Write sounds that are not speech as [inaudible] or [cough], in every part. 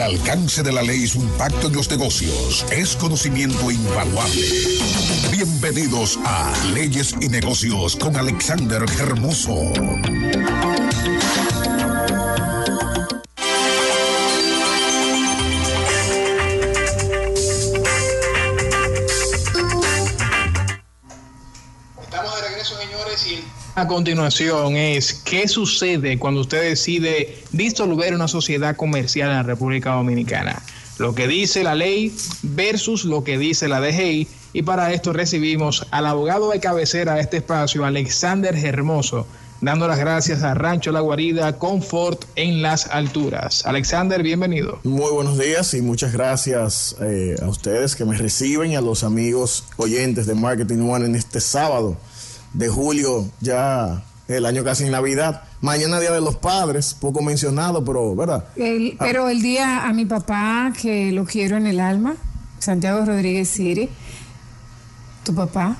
El alcance de la ley y su impacto en los negocios es conocimiento invaluable. Bienvenidos a Leyes y Negocios con Alexander Hermoso. A continuación es qué sucede cuando usted decide disolver una sociedad comercial en la República Dominicana. Lo que dice la ley versus lo que dice la DGI. Y para esto recibimos al abogado de cabecera de este espacio, Alexander Hermoso, dando las gracias a Rancho La Guarida, Confort en las alturas. Alexander, bienvenido. Muy buenos días y muchas gracias eh, a ustedes que me reciben y a los amigos oyentes de Marketing One en este sábado de julio, ya el año casi en Navidad. Mañana Día de los Padres, poco mencionado, pero, ¿verdad? Ah. pero el día a mi papá, que lo quiero en el alma, Santiago Rodríguez Siri, tu papá.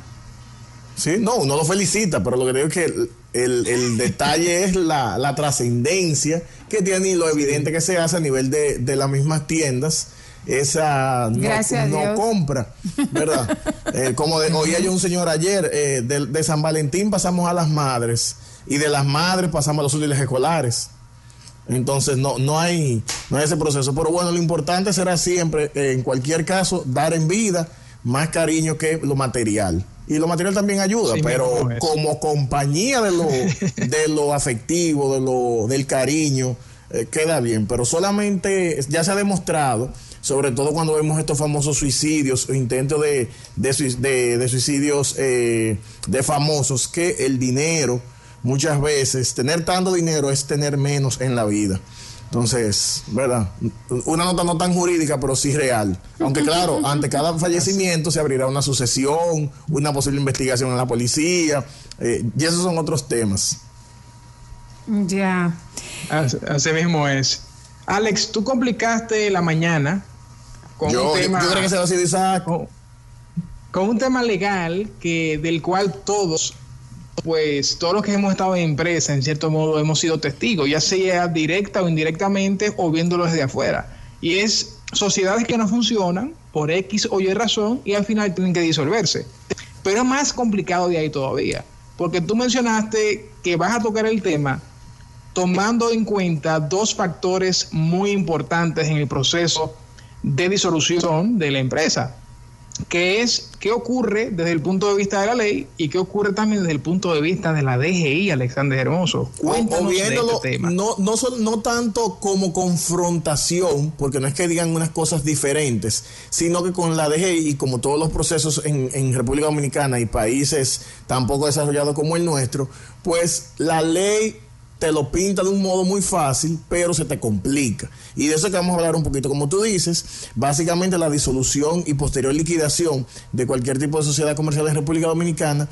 Sí, no, uno lo felicita, pero lo que digo es que el, [laughs] detalle es la, la trascendencia que tiene y lo evidente que se hace a nivel de, de las mismas tiendas esa no, compra, ¿verdad? [laughs] Eh, como oía yo un señor ayer, eh, de, San Valentín pasamos a las madres y de las madres pasamos a los útiles escolares. Entonces no, no, hay, no hay ese proceso. Pero bueno, lo importante será siempre, eh, en cualquier caso, dar en vida más cariño que lo material. Y lo material también ayuda, pero como compañía de lo, [laughs] de lo afectivo, de lo, del cariño, queda bien. Pero solamente ya se ha demostrado sobre todo cuando vemos estos famosos suicidios o intentos de, de, suicidios eh, de famosos, que el dinero, muchas veces, tener tanto dinero es tener menos en la vida. Entonces, ¿verdad? Una nota no tan jurídica, pero sí real. Aunque claro, [laughs] ante cada fallecimiento se abrirá una sucesión, una posible investigación en la policía, eh, y esos son otros temas. Ya. Así mismo es. Alex, tú complicaste la mañana con un tema, Con, un tema legal que del cual todos pues todos los que hemos estado en empresa, en cierto modo, hemos sido testigos, ya sea directa o indirectamente o viéndolo desde afuera. Y es sociedades que no funcionan por X o Y razón y al final tienen que disolverse. Pero es más complicado de ahí todavía, porque tú mencionaste que vas a tocar el tema tomando en cuenta dos factores muy importantes en el proceso de disolución de la empresa, que es qué ocurre desde el punto de vista de la ley y qué ocurre también desde el punto de vista de la DGI, Alexander Hermoso. Cuéntanos este tema. No, no, no tanto como confrontación, porque no es que digan unas cosas diferentes, sino que con la DGI como todos los procesos en, en República Dominicana y países tan poco desarrollados como el nuestro, pues la ley te lo pinta de un modo muy fácil, pero se te complica. Y de eso que vamos a hablar un poquito. Como tú dices, básicamente la disolución y posterior liquidación de cualquier tipo de sociedad comercial en República Dominicana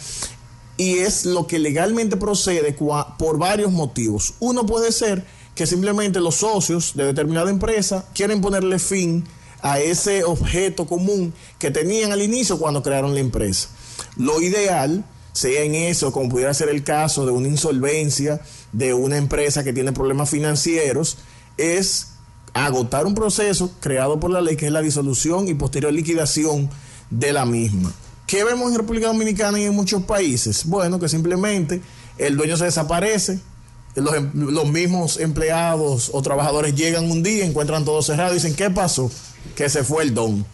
y es lo que legalmente procede por varios motivos. Uno puede ser que simplemente los socios de determinada empresa quieren ponerle fin a ese objeto común que tenían al inicio cuando crearon la empresa. Lo ideal sea en eso, como pudiera ser el caso de una insolvencia de una empresa que tiene problemas financieros, es agotar un proceso creado por la ley que es la disolución y posterior liquidación de la misma. ¿Qué vemos en República Dominicana y en muchos países? Bueno, que simplemente el dueño se desaparece, los, em, los mismos empleados o trabajadores llegan un día, encuentran todo cerrado y dicen, ¿qué pasó? Que se fue el don.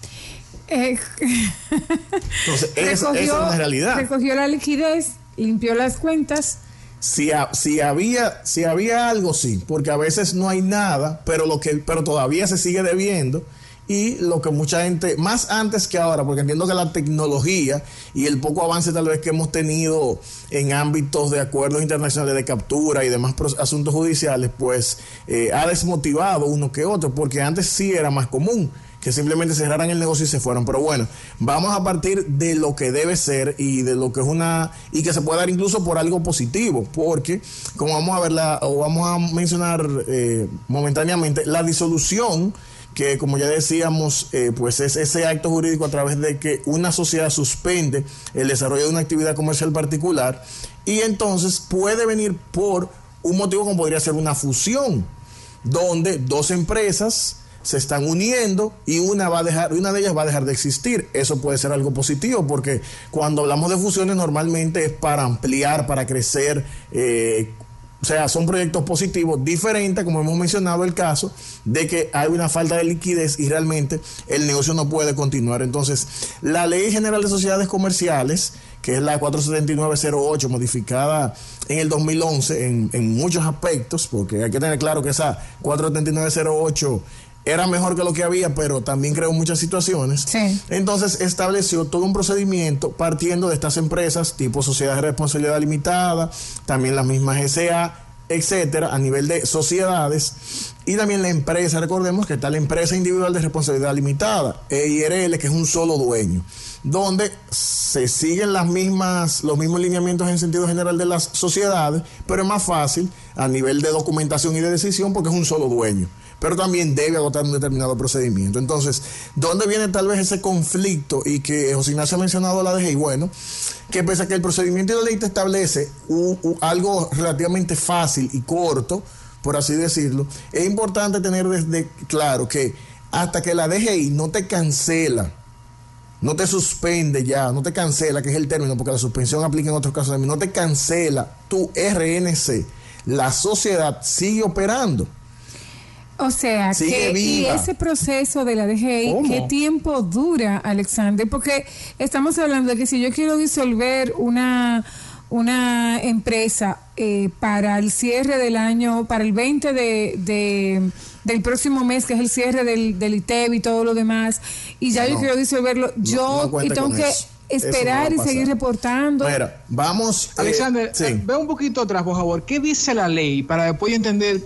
Eh, [laughs] Entonces, esa, es la realidad. Recogió la liquidez, limpió las cuentas. Si, si, había, si había algo, sí, porque a veces no hay nada, pero, lo que, pero todavía se sigue debiendo. Y lo que mucha gente, más antes que ahora, porque entiendo que la tecnología y el poco avance tal vez que hemos tenido en ámbitos de acuerdos internacionales de captura y demás asuntos judiciales, pues eh, ha desmotivado uno que otro, porque antes sí era más común que simplemente cerraran el negocio y se fueron. Pero bueno, vamos a partir de lo que debe ser y de lo que es una y que se puede dar incluso por algo positivo, porque como vamos a verla o vamos a mencionar eh, momentáneamente la disolución que como ya decíamos, eh, pues es ese acto jurídico a través de que una sociedad suspende el desarrollo de una actividad comercial particular y entonces puede venir por un motivo como podría ser una fusión, donde dos empresas se están uniendo y una va a dejar, una de ellas va a dejar de existir. Eso puede ser algo positivo porque cuando hablamos de fusiones normalmente es para ampliar, para crecer. Eh, o sea, son proyectos positivos diferentes, como hemos mencionado el caso, de que hay una falta de liquidez y realmente el negocio no puede continuar. Entonces, la Ley General de Sociedades Comerciales, que es la 47908, modificada en el 2011 en, en muchos aspectos, porque hay que tener claro que esa 47908 era mejor que lo que había, pero también creó muchas situaciones. Entonces estableció todo un procedimiento partiendo de estas empresas tipo sociedades de responsabilidad limitada, también las mismas SA, etcétera, a nivel de sociedades y también la empresa, recordemos que está la empresa individual de responsabilidad limitada, EIRL, que es un solo dueño, donde se siguen las mismas, los mismos lineamientos en sentido general de las sociedades, pero es más fácil a nivel de documentación y de decisión porque es un solo dueño pero también debe agotar un determinado procedimiento. Entonces, ¿dónde viene tal vez ese conflicto? Y que José Ignacio ha mencionado la y bueno, que pese a que el procedimiento de la ley te establece algo relativamente fácil y corto, por así decirlo, es importante tener desde claro que hasta que la DGI no te cancela, no te suspende ya, no te cancela, que es el término, porque la suspensión aplica en otros casos, no te cancela tu RNC, la sociedad sigue operando. O sea, que y ese proceso de la DGI, ¿qué tiempo dura, Alexander? Porque estamos hablando de que si yo quiero disolver una, una empresa eh, para el cierre del año, para el 20 de, del próximo mes, que es el cierre del, del ITEB y todo lo demás, y ya yo quiero disolverlo, yo y tengo que esperar y seguir reportando. Mira, vamos. Eh, Alexander, ve un poquito atrás, por favor. ¿Qué dice la ley para después entender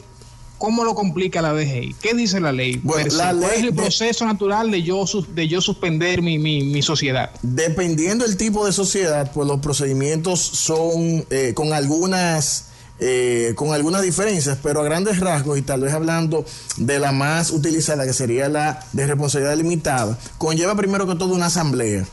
¿Cómo lo complica la DGI? ¿Qué dice la ley? Bueno, la ¿Cuál es el proceso natural de yo, de yo suspender mi, mi, sociedad? Dependiendo del tipo de sociedad, pues los procedimientos son eh, con algunas... Eh, con algunas diferencias, pero a grandes rasgos, y tal vez hablando de la más utilizada, que sería la de responsabilidad limitada, conlleva primero que todo una asamblea.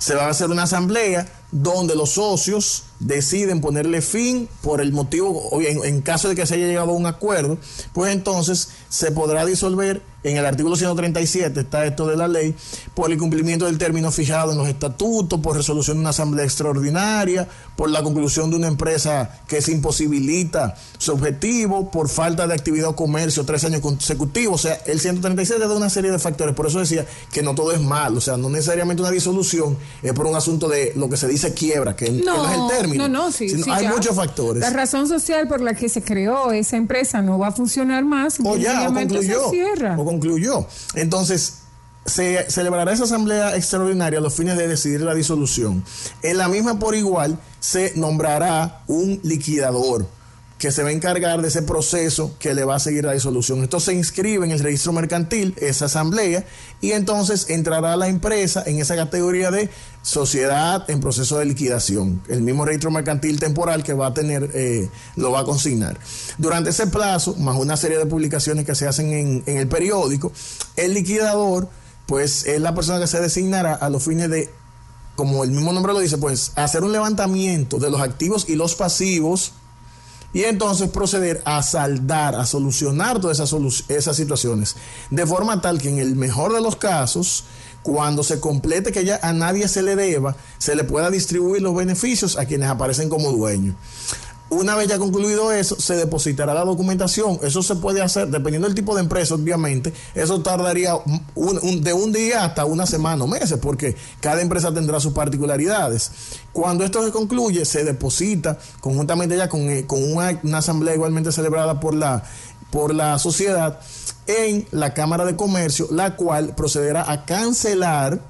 Se va a hacer una asamblea donde los socios deciden ponerle fin por el motivo, en, en caso de que se haya llegado a un acuerdo, pues entonces se podrá disolver en el artículo 137 está esto de la ley, por el cumplimiento del término fijado en los estatutos, por resolución de una asamblea extraordinaria, por la conclusión de una empresa que se imposibilita su objetivo, por falta de actividad o comercio tres años consecutivos. O sea, el 137 da una serie de factores. Por eso decía que no todo es malo. O sea, no necesariamente una disolución es por un asunto de lo que se dice quiebra, que no, es el término. No, no, sí, hay muchos factores. La razón social por la que se creó esa empresa no va a funcionar más. O ya, o concluyó. O concluyó. Entonces, se celebrará esa asamblea extraordinaria a los fines de decidir la disolución. En la misma por igual se nombrará un liquidador que se va a encargar de ese proceso que le va a seguir la disolución. Esto se inscribe en el registro mercantil, esa asamblea, y entonces entrará la empresa en esa categoría de sociedad en proceso de liquidación. El mismo registro mercantil temporal que va a tener, eh, lo va a consignar. Durante ese plazo, más una serie de publicaciones que se hacen en, en el periódico, el liquidador, pues es la persona que se designará a los fines de como el mismo nombre lo dice, pues hacer un levantamiento de los activos y los pasivos y entonces proceder a saldar, a solucionar todas esas, esas situaciones, de forma tal que en el mejor de los casos, cuando se complete que ya a nadie se le deba, se le pueda distribuir los beneficios a quienes aparecen como dueños. Una vez ya concluido eso, se depositará la documentación. Eso se puede hacer, dependiendo del tipo de empresa, obviamente. Eso tardaría de un día hasta una semana o meses, porque cada empresa tendrá sus particularidades. Cuando esto se concluye, se deposita conjuntamente ya con, eh, una, asamblea igualmente celebrada por la, por la sociedad en la Cámara de Comercio, la cual procederá a cancelar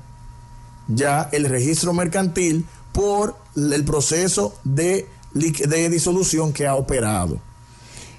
ya el registro mercantil por el proceso de de disolución que ha operado.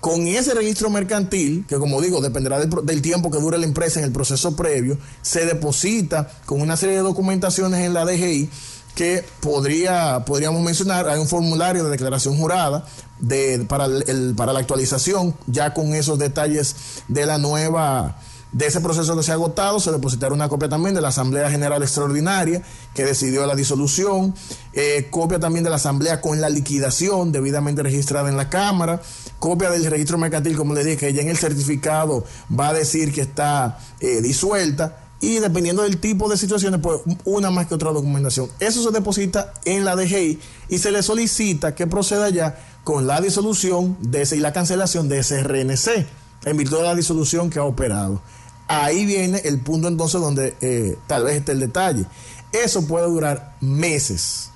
Con ese registro mercantil, que como digo, dependerá del, tiempo que dure la empresa en el proceso previo, se deposita con una serie de documentaciones en la DGI que podría, podríamos mencionar, hay un formulario de declaración jurada de, para, el, para la actualización, ya con esos detalles de la nueva de ese proceso que se ha agotado, se depositará una copia también de la Asamblea General Extraordinaria que decidió la disolución, eh, copia también de la Asamblea con la liquidación debidamente registrada en la Cámara, copia del registro mercantil, como le dije, que ya en el certificado va a decir que está eh, disuelta y dependiendo del tipo de situaciones, pues una más que otra documentación. Eso se deposita en la DGI y se le solicita que proceda ya con la disolución de ese, y la cancelación de ese RNC en virtud de la disolución que ha operado. Ahí viene el punto entonces donde eh, tal vez esté el detalle. Eso puede durar meses,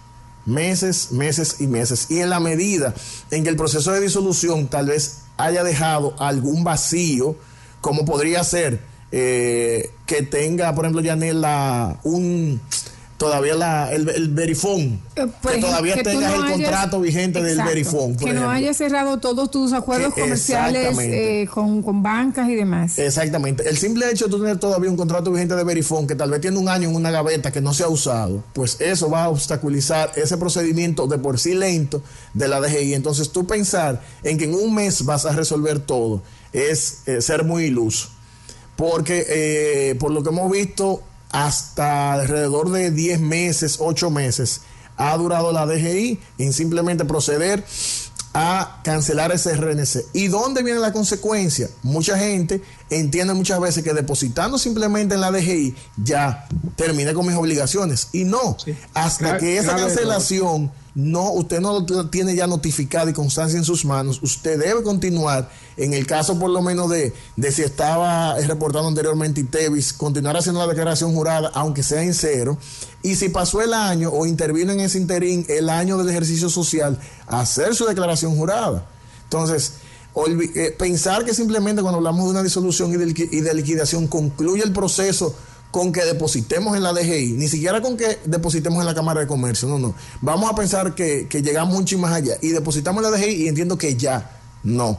meses, meses y meses. Y en la medida en que el proceso de disolución tal vez haya dejado algún vacío, como podría ser eh, que tenga, por ejemplo, Yanela, un todavía la, el, el verifón, eh, que todavía tengas el contrato vigente del verifón. que no haya cerrado todos tus acuerdos comerciales eh, con, con, bancas y demás. Exactamente. El simple hecho de tener todavía un contrato vigente de verifón que tal vez tiene un año en una gaveta que no se ha usado, pues eso va a obstaculizar ese procedimiento de por sí lento de la DGI. Entonces tú pensar en que en un mes vas a resolver todo es ser muy iluso porque eh, por lo que hemos visto, hasta alrededor de 10 meses, 8 meses, ha durado la DGI en simplemente proceder a cancelar ese RNC. ¿Y dónde viene la consecuencia? Mucha gente entiende muchas veces que depositando simplemente en la DGI ya termina con mis obligaciones. Y no, hasta que esa cancelación no, usted no lo tiene ya notificado y constancia en sus manos, usted debe continuar, en el caso por lo menos de, de si estaba reportando anteriormente ITEVIS, continuar haciendo la declaración jurada, aunque sea en cero, y si pasó el año o intervino en ese interín el año del ejercicio social, hacer su declaración jurada. Entonces, eh, pensar que simplemente cuando hablamos de una disolución y de liquidación concluye el proceso con que depositemos en la DGI, ni siquiera con que depositemos en la Cámara de Comercio, no, no. Vamos a pensar que, llegamos mucho más allá y depositamos en la DGI y entiendo que ya, no.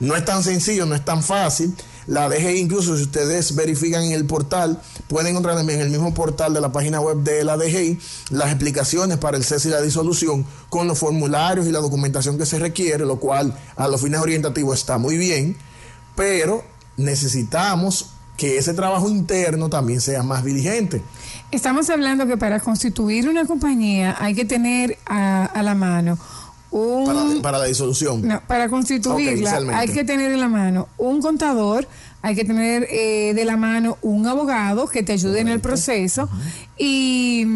No es tan sencillo, no es tan fácil. La DGI, incluso si ustedes verifican en el portal, pueden encontrar en el mismo portal de la página web de la DGI las explicaciones para el cese y la disolución con los formularios y la documentación que se requiere, lo cual a los fines orientativos está muy bien, pero necesitamos que ese trabajo interno también sea más diligente. Estamos hablando que para constituir una compañía hay que tener a, la mano un... Para, la disolución. No, para constituirla hay que tener en la mano un contador, hay que tener eh, de la mano un abogado que te ayude en el proceso y,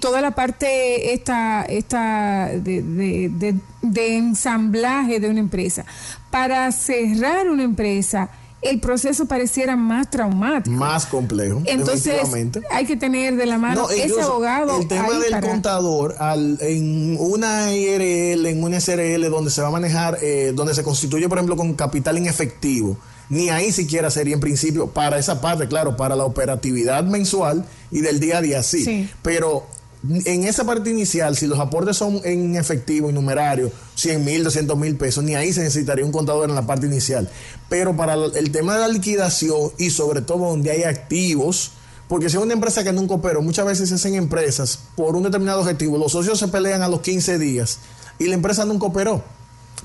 toda la parte esta, esta de, de, de ensamblaje de una empresa. Para cerrar una empresa el proceso pareciera más traumático. Más complejo. Entonces, hay que tener de la mano ese abogado. El tema del contador, al, en una IRL, en una SRL, donde se va a manejar, eh, donde se constituye, por ejemplo, con capital en efectivo, ni ahí siquiera sería en principio para esa parte, claro, para la operatividad mensual y del día a día, sí. sí. Pero en esa parte inicial, si los aportes son en efectivo y numerario, 100 mil, 200 mil pesos, ni ahí se necesitaría un contador en la parte inicial. Pero para el tema de la liquidación y sobre todo donde hay activos, porque si es una empresa que nunca operó, muchas veces se hacen empresas por un determinado objetivo, los socios se pelean a los 15 días y la empresa nunca operó,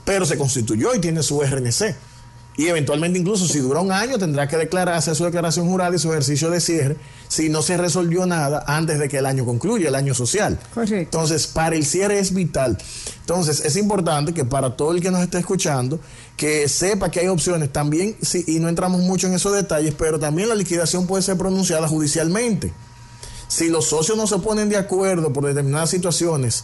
pero se constituyó y tiene su RNC y eventualmente incluso si dura un año tendrá que declararse su declaración jurada y su ejercicio de cierre si no se resolvió nada antes de que el año concluya, el año social. Correcto. Entonces, para el cierre es vital. Entonces, es importante que para todo el que nos esté escuchando, que sepa que hay opciones también, sí, y no entramos mucho en esos detalles, pero también la liquidación puede ser pronunciada judicialmente. Si los socios no se ponen de acuerdo por determinadas situaciones,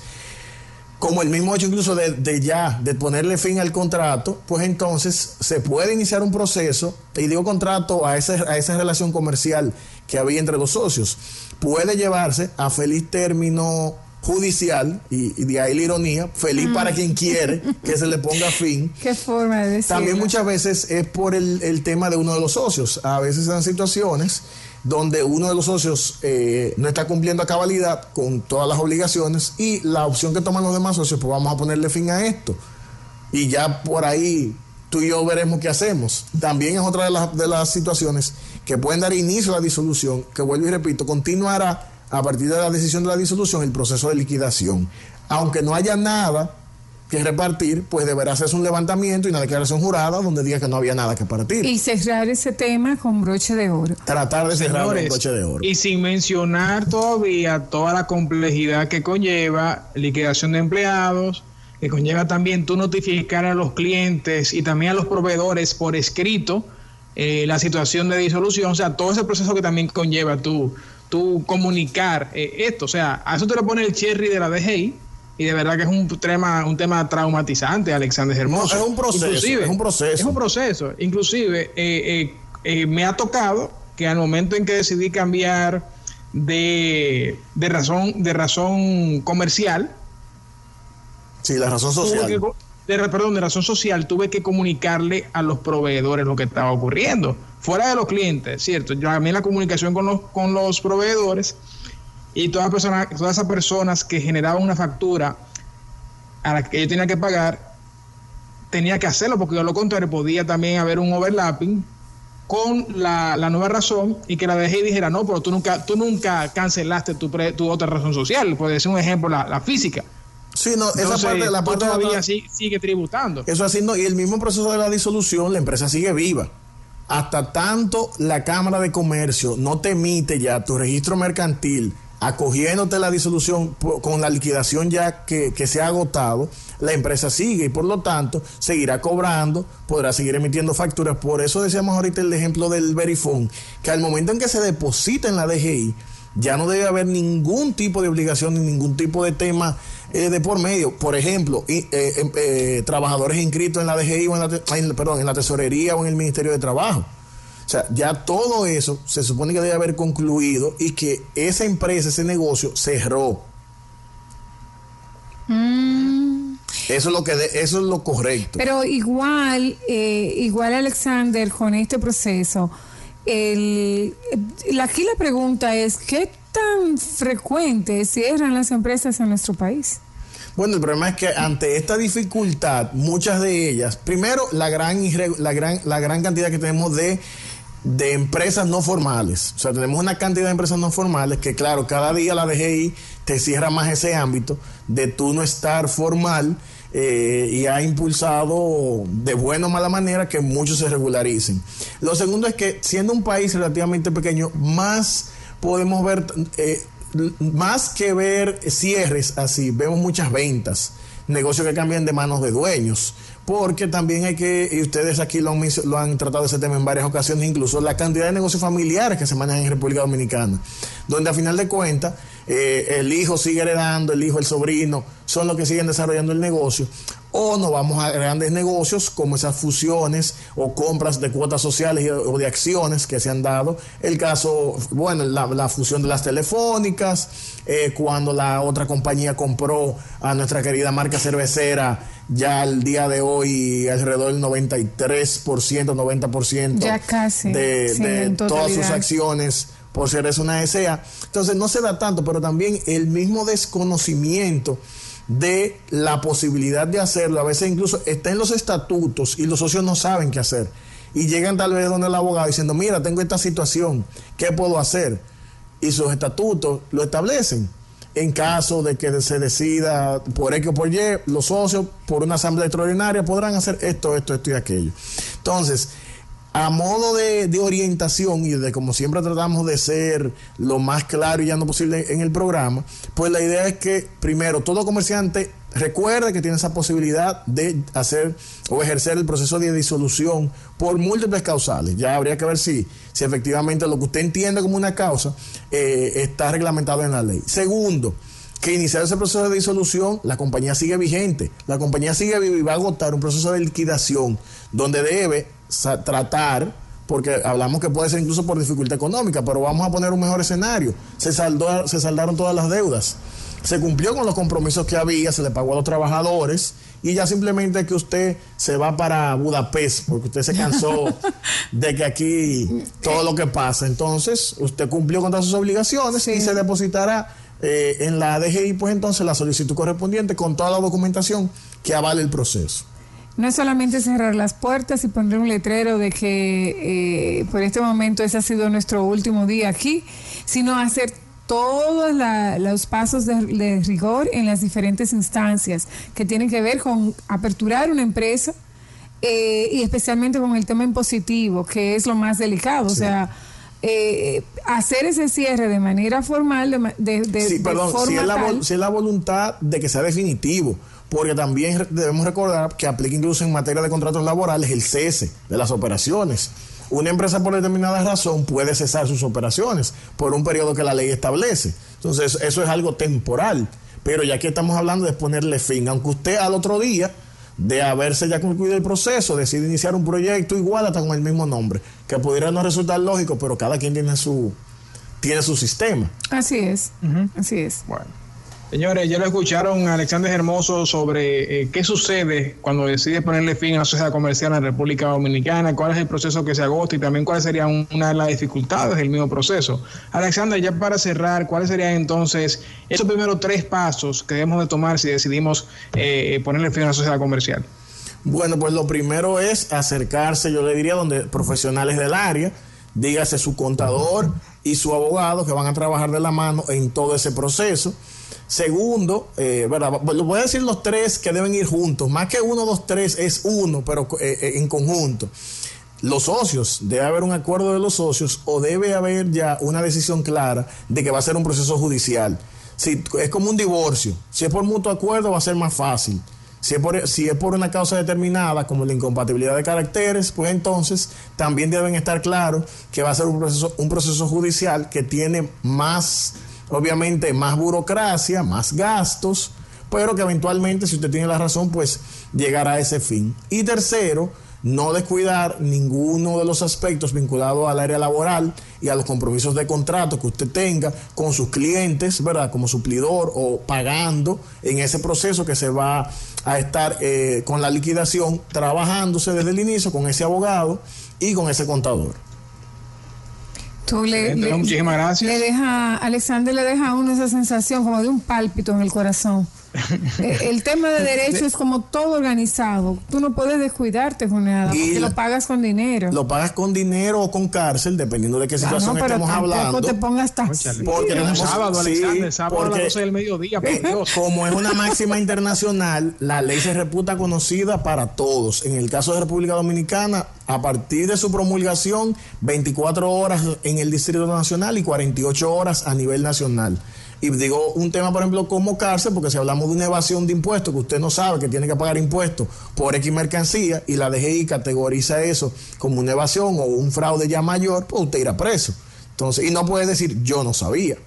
como el mismo hecho incluso de, ya, de ponerle fin al contrato, pues entonces se puede iniciar un proceso, y digo contrato a, ese, a esa relación comercial que había entre los socios, puede llevarse a feliz término judicial, y, de ahí la ironía, feliz para quien quiere [laughs] que se le ponga fin. [laughs] Qué forma de decirlo. También muchas veces es por el, el tema de uno de los socios. A veces en situaciones donde uno de los socios eh, no está cumpliendo a cabalidad con todas las obligaciones y la opción que toman los demás socios, pues vamos a ponerle fin a esto. Y ya por ahí tú y yo veremos qué hacemos. También es otra de las, de las situaciones que pueden dar inicio a la disolución, que vuelvo y repito, continuará a partir de la decisión de la disolución el proceso de liquidación. Aunque no haya nada que repartir, pues deberá hacerse un levantamiento y una declaración jurada donde diga que no había nada que partir. Y cerrar ese tema con broche de oro. Tratar de cerrar con broche de oro. Y sin mencionar todavía toda la complejidad que conlleva liquidación de empleados, que conlleva también tú notificar a los clientes y también a los proveedores por escrito eh, la situación de disolución, o sea, todo ese proceso que también conlleva tú, tú comunicar eh, esto, o sea, a eso te lo pone el cherry de la DGI y de verdad que es un tema, un tema traumatizante, Alexander Hermoso. es un proceso, es un proceso. Es un proceso, inclusive eh, me ha tocado que al momento en que decidí cambiar de, de razón, de razón comercial, Sí, la razón social. de, perdón, de razón social, tuve que comunicarle a los proveedores lo que estaba ocurriendo. Fuera de los clientes, ¿cierto? Yo mí la comunicación con los, con los proveedores y todas, las personas, todas esas personas que generaban una factura a la que yo tenía que pagar, tenía que hacerlo porque de lo contrario podía también haber un overlapping con la, nueva razón y que la dejé y dijera, no, pero tú nunca, tú nunca cancelaste tu, tu otra razón social. Puede ser un ejemplo la, la física. Sí, no, esa parte, la parte todavía sigue tributando. Eso así, no, y el mismo proceso de la disolución, la empresa sigue viva. Hasta tanto la Cámara de Comercio no te emite ya tu registro mercantil acogiéndote la disolución con la liquidación ya que, que, se ha agotado, la empresa sigue y por lo tanto seguirá cobrando, podrá seguir emitiendo facturas. Por eso decíamos ahorita el ejemplo del Verifone, que al momento en que se deposita en la DGI, ya no debe haber ningún tipo de obligación ni ningún tipo de tema eh, de por medio. Por ejemplo, eh, em, eh, trabajadores inscritos en la DGI o en la, perdón, en la tesorería o en el Ministerio de Trabajo. O sea, ya todo eso se supone que debe haber concluido y que esa empresa, ese negocio cerró. Mm. Eso es lo que eso es lo correcto. Pero igual, igual Alexander, con este proceso, el, aquí la pregunta es, ¿qué tan frecuente cierran las empresas en nuestro país? Bueno, el problema es que ante esta dificultad, muchas de ellas, primero la gran, la gran, la gran cantidad que tenemos de, de empresas no formales. O sea, tenemos una cantidad de empresas no formales que, claro, cada día la DGI te cierra más ese ámbito de tú no estar formal eh, y ha impulsado de buena o mala manera que muchos se regularicen. Lo segundo es que siendo un país relativamente pequeño, más podemos ver, eh, más que ver cierres así, vemos muchas ventas, negocios que cambian de manos de dueños porque también hay que, y ustedes aquí lo han, lo han tratado ese tema en varias ocasiones, incluso la cantidad de negocios familiares que se manejan en República Dominicana, donde a final de cuentas eh, el hijo sigue heredando, el hijo, el sobrino, son los que siguen desarrollando el negocio, o nos vamos a grandes negocios como esas fusiones o compras de cuotas sociales o de acciones que se han dado. El caso, bueno, la, fusión de las telefónicas, eh, cuando la otra compañía compró a nuestra querida marca cervecera, ya el día de hoy alrededor del 93%, 90% ya casi, de, de todas sus acciones por ser es una SA. Entonces no se da tanto, pero también el mismo desconocimiento de la posibilidad de hacerlo. A veces incluso está en los estatutos y los socios no saben qué hacer. Y llegan tal vez donde el abogado diciendo, mira, tengo esta situación, ¿qué puedo hacer? Y sus estatutos lo establecen. En caso de que se decida por X o por Y, los socios, por una asamblea extraordinaria, podrán hacer esto, esto, esto y aquello. Entonces, a modo de, orientación y de como siempre tratamos de ser lo más claro y ya no posible en el programa, pues la idea es que primero todo comerciante recuerde que tiene esa posibilidad de hacer o ejercer el proceso de disolución por múltiples causales. Ya habría que ver si, si efectivamente lo que usted entiende como una causa eh, está reglamentado en la ley. Segundo, que iniciar ese proceso de disolución, la compañía sigue vigente, la compañía sigue viva y va a agotar un proceso de liquidación donde debe tratar, porque hablamos que puede ser incluso por dificultad económica, pero vamos a poner un mejor escenario. Se, saldó, se saldaron todas las deudas. Se cumplió con los compromisos que había, se le pagó a los trabajadores y ya simplemente que usted se va para Budapest porque usted se cansó [laughs] de que aquí todo lo que pasa. Entonces, usted cumplió con todas sus obligaciones y se depositará eh, en la DGI, pues entonces la solicitud correspondiente con toda la documentación que avale el proceso no es solamente cerrar las puertas y poner un letrero de que eh, por este momento ese ha sido nuestro último día aquí, sino hacer todos los pasos de, rigor en las diferentes instancias que tienen que ver con aperturar una empresa eh, y especialmente con el tema impositivo, que es lo más delicado. O sea, eh, hacer ese cierre de manera formal, de, sí, perdón, si, es la, si es la voluntad de que sea definitivo porque también debemos recordar que aplica incluso en materia de contratos laborales el cese de las operaciones. Una empresa por determinada razón puede cesar sus operaciones por un periodo que la ley establece. Entonces, eso es algo temporal. Pero ya que estamos hablando de ponerle fin, aunque usted al otro día de haberse ya concluido el proceso, decide iniciar un proyecto igual hasta con el mismo nombre, que pudiera no resultar lógico, pero cada quien tiene su tiene su sistema. Así es, así es. Bueno. Señores, ya lo escucharon a Alexander Hermoso sobre eh, qué sucede cuando decide ponerle fin a la sociedad comercial en la República Dominicana, cuál es el proceso que se agota y también cuáles serían una de las dificultades del mismo proceso. Alexander, ya para cerrar, ¿cuáles serían entonces esos primeros tres pasos que debemos de tomar si decidimos eh, ponerle fin a la sociedad comercial? Bueno, pues lo primero es acercarse, yo le diría, donde profesionales del área, dígase su contador y su abogado que van a trabajar de la mano en todo ese proceso Segundo, eh, voy a decir los tres que deben ir juntos. Más que uno, dos, tres es uno, pero eh, eh, en conjunto. Los socios, debe haber un acuerdo de los socios o debe haber ya una decisión clara de que va a ser un proceso judicial. Si es como un divorcio, si es por mutuo acuerdo va a ser más fácil. Si es, por, si es por una causa determinada, como la incompatibilidad de caracteres, pues entonces también deben estar claros que va a ser un proceso, un proceso judicial que tiene más obviamente más burocracia, más gastos, pero que eventualmente, si usted tiene la razón, pues llegará a ese fin. Y tercero, no descuidar ninguno de los aspectos vinculados al área laboral y a los compromisos de contrato que usted tenga con sus clientes, ¿verdad? Como suplidor o pagando en ese proceso que se va a estar eh, con la liquidación, trabajándose desde el inicio con ese abogado y con ese contador le, muchísimas gracias. Le deja, Alexander le deja a uno esa sensación como de un pálpito en el corazón. Eh, [laughs] el tema de derecho es como todo organizado. Tú no puedes descuidarte con nada, porque lo pagas con dinero. Lo pagas con dinero o con cárcel, dependiendo de qué ah, situación estemos hablando. te pongas tan... Porque tenemos sábado, Alexander, sábado a las 12 del mediodía, por Dios. Como es una máxima internacional, la ley se reputa conocida para todos. En el caso de República Dominicana, a partir de su promulgación, 24 horas en el Distrito Nacional y 48 horas a nivel nacional. Y digo un tema, por ejemplo, como cárcel, porque si hablamos de una evasión de impuestos, que usted no sabe que tiene que pagar impuestos por X mercancía y la DGI categoriza eso como una evasión o un fraude ya mayor, pues usted irá preso. Entonces, y no puede decir yo no sabía.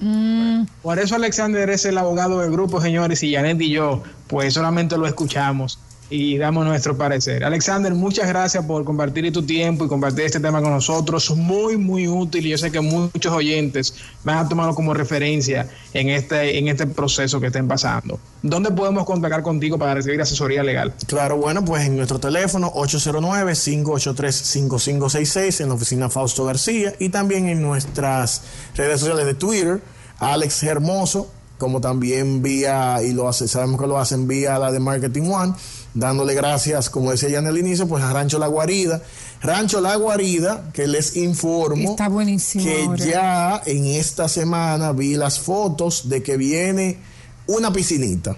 Mm. Por eso Alexander es el abogado del grupo, señores, y Janet y yo, pues solamente lo escuchamos y damos nuestro parecer. Alexander, muchas gracias por compartir tu tiempo y compartir este tema con nosotros. Muy, muy útil y yo sé que muchos oyentes van a tomarlo como referencia en este, en este proceso que estén pasando. ¿Dónde podemos contactar contigo para recibir asesoría legal? Claro, bueno, pues en nuestro teléfono 809-583-5566 en la oficina Fausto García y también en nuestras redes sociales de Twitter, Alex Hermoso, como también vía, y lo hace, sabemos que lo hacen vía la de Marketing One dándole gracias, como decía ya en el inicio, pues a Rancho La Guarida. Rancho La Guarida, que les informo que ya en esta semana vi las fotos de que viene una piscinita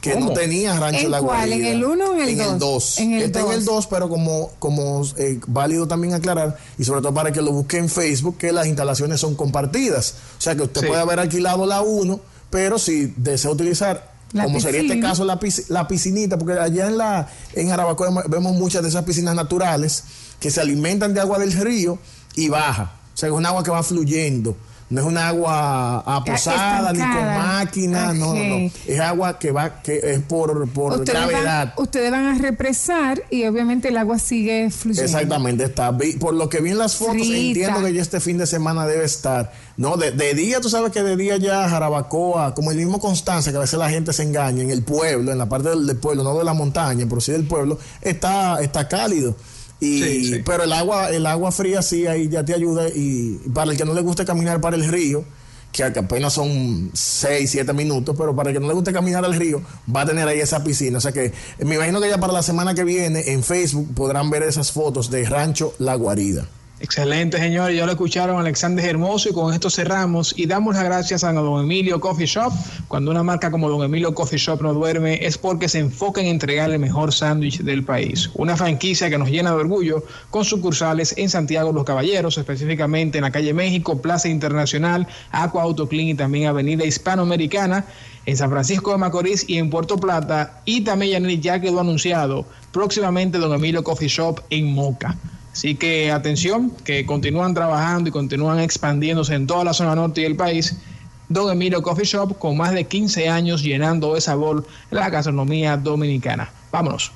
que no tenía Rancho La Guarida. ¿En el 1 o en el 2? En el 2. Está en el 2, pero como, como eh, válido también aclarar, y sobre todo para que lo busque en Facebook, que las instalaciones son compartidas. O sea que usted puede haber alquilado la 1, pero si desea utilizar como sería este caso la, la piscinita, porque allá en la en Jarabacoa vemos muchas de esas piscinas naturales que se alimentan de agua del río y baja. O sea, es un agua que va fluyendo. No es un agua aposada ni con máquina, no, no, no. Es agua que va, que es por, por gravedad. ustedes van a represar y obviamente el agua sigue fluyendo. Exactamente, está. Por lo que vi en las fotos, entiendo que ya este fin de semana debe estar. No, de, día, tú sabes que de día ya Jarabacoa, como el mismo Constanza, que a veces la gente se engaña en el pueblo, en la parte del, pueblo, no de la montaña, pero sí del pueblo, está, está cálido. Y, Pero el agua, el agua fría sí ahí ya te ayuda. Y para el que no le guste caminar para el río, que apenas son 6, 7 minutos, pero para el que no le guste caminar al río, va a tener ahí esa piscina. O sea que me imagino que ya para la semana que viene en Facebook podrán ver esas fotos de Rancho La Guarida. Excelente, señores. Ya lo escucharon Alexander Hermoso y con esto cerramos y damos las gracias a Don Emilio Coffee Shop. Cuando una marca como Don Emilio Coffee Shop no duerme es porque se enfoca en entregar el mejor sándwich del país. Una franquicia que nos llena de orgullo con sucursales en Santiago Los Caballeros, específicamente en la calle México, Plaza Internacional, Aqua Auto Clean y también Avenida Hispanoamericana en San Francisco de Macorís y en Puerto Plata. Y también ya quedó anunciado próximamente Don Emilio Coffee Shop en Moca. Así que atención, que continúan trabajando y continúan expandiéndose en toda la zona norte del país. Don Emilio Coffee Shop con más de 15 años llenando de sabor la gastronomía dominicana. Vámonos.